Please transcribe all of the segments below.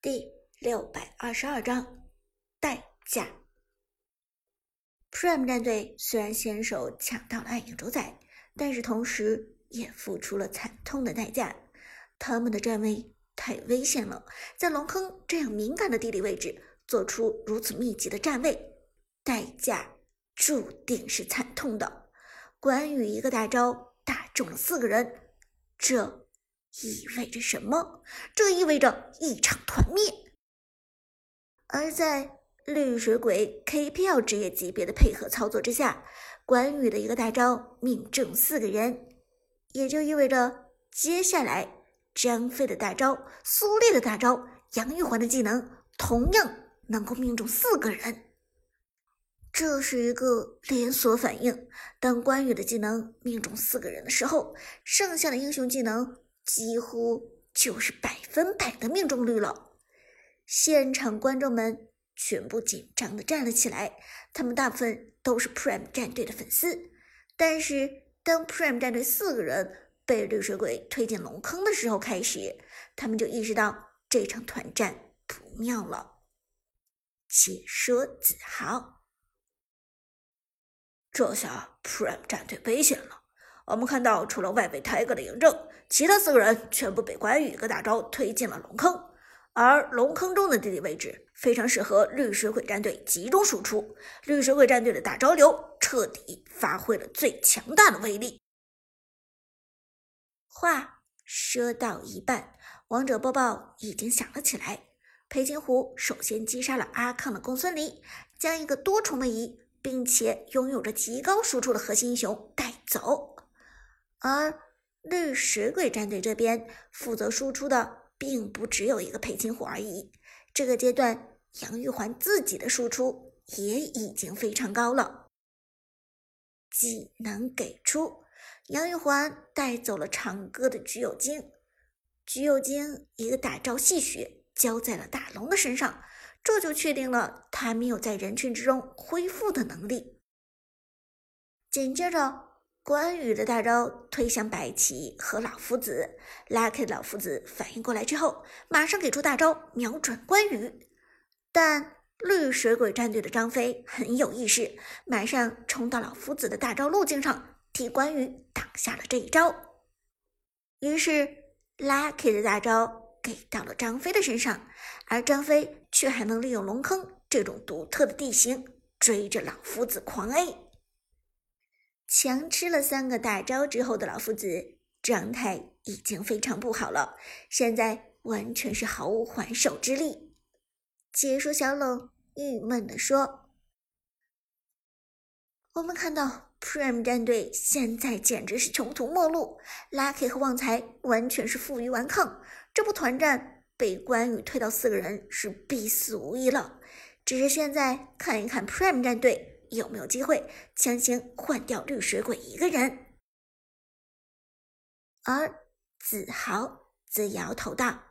第六百二十二章代价。Prime 战队虽然先手抢到了暗影主宰，但是同时也付出了惨痛的代价。他们的站位太危险了，在龙坑这样敏感的地理位置做出如此密集的站位，代价注定是惨痛的。关羽一个大招打中了四个人，这。意味着什么？这意味着一场团灭。而在绿水鬼 KPL 职业级别的配合操作之下，关羽的一个大招命中四个人，也就意味着接下来张飞的大招、苏烈的大招、杨玉环的技能同样能够命中四个人。这是一个连锁反应。当关羽的技能命中四个人的时候，剩下的英雄技能。几乎就是百分百的命中率了，现场观众们全部紧张的站了起来。他们大部分都是 Prime 战队的粉丝，但是当 Prime 战队四个人被绿水鬼推进龙坑的时候开始，他们就意识到这场团战不妙了。解说子豪，这下 Prime 战队危险了。我们看到，除了外围 Tiger 的嬴政，其他四个人全部被关羽一个大招推进了龙坑。而龙坑中的地理位置非常适合绿水鬼战队集中输出，绿水鬼战队的大招流彻底发挥了最强大的威力。话说到一半，王者播报已经响了起来。裴擒虎首先击杀了阿康的公孙离，将一个多重位移并且拥有着极高输出的核心英雄带走。而绿水鬼战队这边负责输出的并不只有一个裴擒虎而已。这个阶段，杨玉环自己的输出也已经非常高了。技能给出，杨玉环带走了长歌的橘右京，橘右京一个大招戏谑浇在了大龙的身上，这就确定了他没有在人群之中恢复的能力。紧接着。关羽的大招推向白起和老夫子，Lucky 老夫子反应过来之后，马上给出大招瞄准关羽。但绿水鬼战队的张飞很有意识，马上冲到老夫子的大招路径上，替关羽挡下了这一招。于是 Lucky 的大招给到了张飞的身上，而张飞却还能利用龙坑这种独特的地形追着老夫子狂 A。强吃了三个大招之后的老夫子状态已经非常不好了，现在完全是毫无还手之力。解说小冷郁闷地说：“我们看到 Prime 战队现在简直是穷途末路，Lucky 和旺财完全是负隅顽抗，这波团战被关羽推到四个人是必死无疑了。只是现在看一看 Prime 战队。”有没有机会强行换掉绿水鬼一个人？而子豪则摇头道：“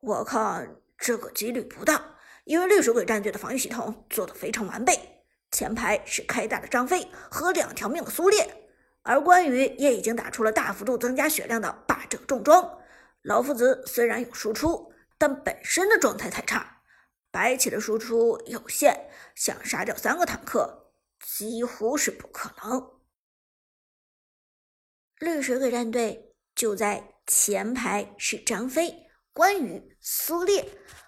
我看这个几率不大，因为绿水鬼战队的防御系统做得非常完备，前排是开大的张飞和两条命的苏烈，而关羽也已经打出了大幅度增加血量的霸者重装。老夫子虽然有输出，但本身的状态太差。”白起的输出有限，想杀掉三个坦克几乎是不可能。绿水鬼战队就在前排是张飞、关羽、苏烈，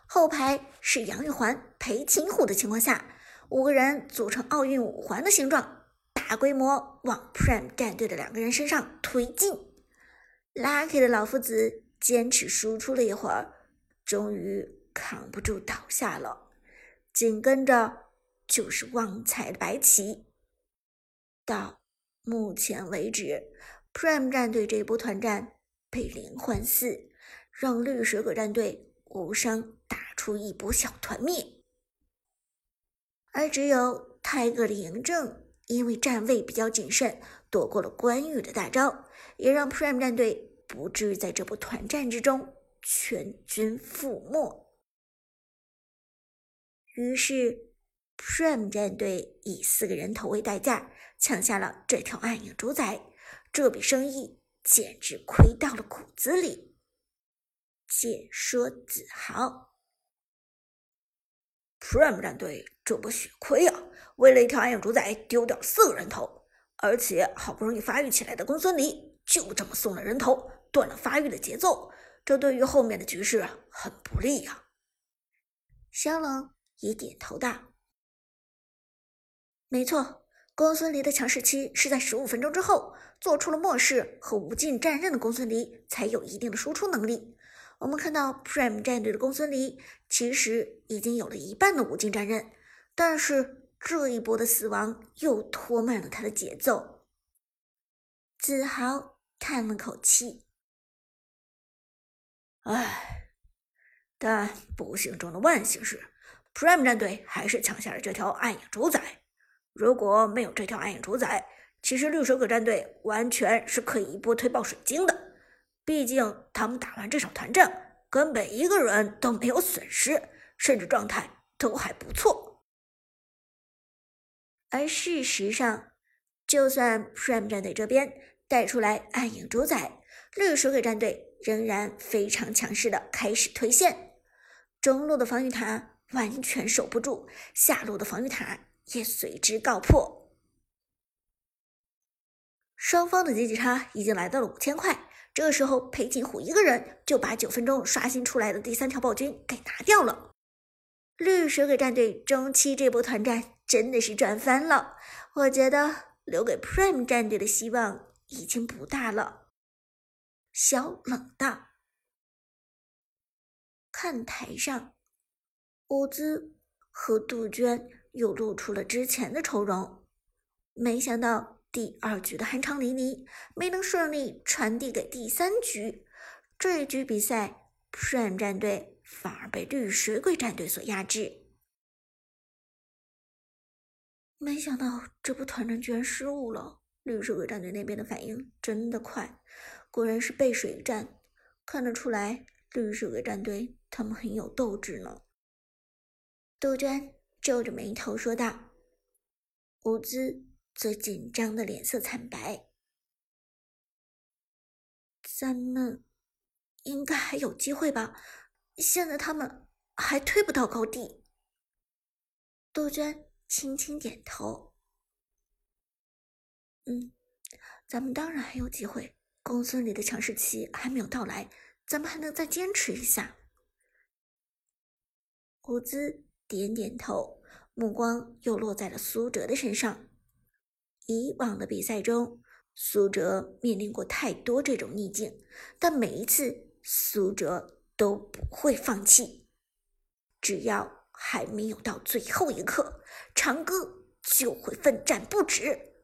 后排是杨玉环、裴擒虎的情况下，五个人组成奥运五环的形状，大规模往 Prime 战队的两个人身上推进。Lucky 的老夫子坚持输出了一会儿，终于。扛不住倒下了，紧跟着就是旺财的白起。到目前为止，Prime 战队这波团战被零换四，让绿水鬼战队无伤打出一波小团灭，而只有泰戈的嬴政因为站位比较谨慎，躲过了关羽的大招，也让 Prime 战队不至于在这波团战之中全军覆没。于是，Prime 战队以四个人头为代价抢下了这条暗影主宰，这笔生意简直亏到了骨子里。解说子豪。Prime 战队这波血亏啊！为了一条暗影主宰，丢掉四个人头，而且好不容易发育起来的公孙离就这么送了人头，断了发育的节奏，这对于后面的局势很不利呀。香冷也点头道：“没错，公孙离的强势期是在十五分钟之后，做出了末世和无尽战刃的公孙离才有一定的输出能力。”我们看到 Prime 战队的公孙离其实已经有了一半的无尽战刃，但是这一波的死亡又拖慢了他的节奏。子豪叹了口气：“唉，但不幸中的万幸是，Prime 战队还是抢下了这条暗影主宰。如果没有这条暗影主宰，其实绿水鬼战队完全是可以一波推爆水晶的。”毕竟他们打完这场团战，根本一个人都没有损失，甚至状态都还不错。而事实上，就算 Prime 战队这边带出来暗影主宰，绿水鬼战队仍然非常强势的开始推线，中路的防御塔完全守不住，下路的防御塔也随之告破。双方的经济差已经来到了五千块。这时候，裴擒虎一个人就把九分钟刷新出来的第三条暴君给拿掉了。绿水鬼战队中期这波团战真的是赚翻了，我觉得留给 Prime 战队的希望已经不大了。小冷道，看台上，伍兹和杜鹃又露出了之前的愁容，没想到。第二局的酣畅淋漓没能顺利传递给第三局，这一局比赛顺战队反而被绿水鬼战队所压制。没想到这波团战居然失误了，绿水鬼战队那边的反应真的快，果然是背水一战，看得出来绿水鬼战队他们很有斗志呢。杜鹃皱着眉头说道：“伍兹。”最紧张的脸色惨白，咱们应该还有机会吧？现在他们还推不到高地。杜鹃轻轻点头，嗯，咱们当然还有机会。公孙里的强势期还没有到来，咱们还能再坚持一下。伍兹点点头，目光又落在了苏哲的身上。以往的比赛中，苏哲面临过太多这种逆境，但每一次苏哲都不会放弃。只要还没有到最后一刻，长歌就会奋战不止。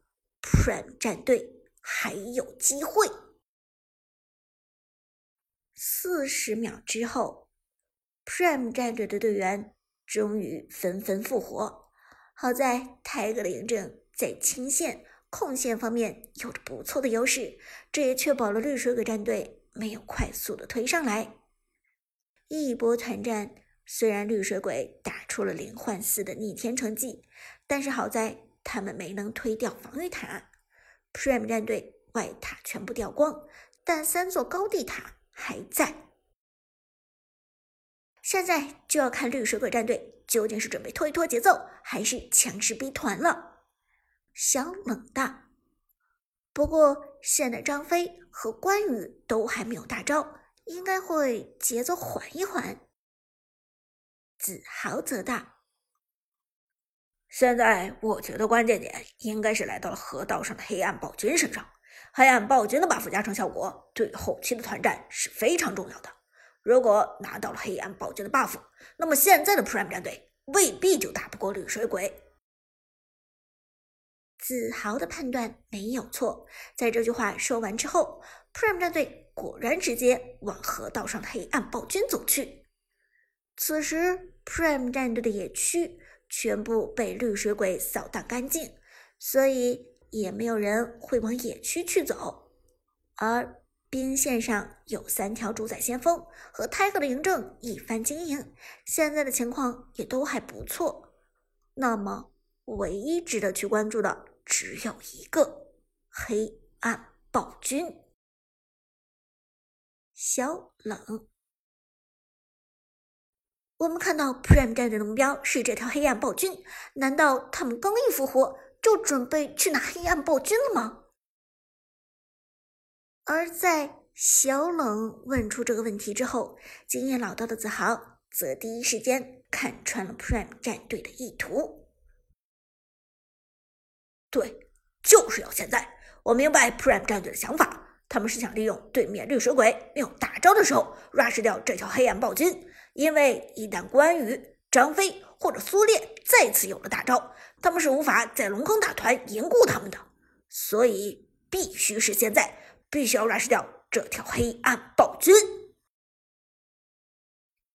Prime 战队还有机会。四十秒之后，Prime 战队的队员终于纷纷复活。好在泰格的嬴政。在清线、控线方面有着不错的优势，这也确保了绿水鬼战队没有快速的推上来。一波团战，虽然绿水鬼打出了零换四的逆天成绩，但是好在他们没能推掉防御塔。Prime 战队外塔全部掉光，但三座高地塔还在。现在就要看绿水鬼战队究竟是准备拖一拖节奏，还是强势逼团了。小冷大。不过现在张飞和关羽都还没有大招，应该会节奏缓一缓。子豪则大：“现在我觉得关键点应该是来到了河道上的黑暗暴君身上。黑暗暴君的 buff 加成效果对后期的团战是非常重要的。如果拿到了黑暗暴君的 buff，那么现在的 Prime 战队未必就打不过绿水鬼。”子豪的判断没有错，在这句话说完之后，Prime 战队果然直接往河道上的黑暗暴君走去。此时，Prime 战队的野区全部被绿水鬼扫荡干净，所以也没有人会往野区去走。而兵线上有三条主宰先锋和泰克的嬴政一番经营，现在的情况也都还不错。那么，唯一值得去关注的。只有一个黑暗暴君，小冷。我们看到 Prime 战队的目标是这条黑暗暴君，难道他们刚一复活就准备去拿黑暗暴君了吗？而在小冷问出这个问题之后，经验老道的子豪则第一时间看穿了 Prime 战队的意图。对，就是要现在！我明白 Prime 战队的想法，他们是想利用对面绿水鬼没有大招的时候，rush 掉这条黑暗暴君。因为一旦关羽、张飞或者苏烈再次有了大招，他们是无法在龙坑大团凝固他们的，所以必须是现在。必须要 rush 掉这条黑暗暴君。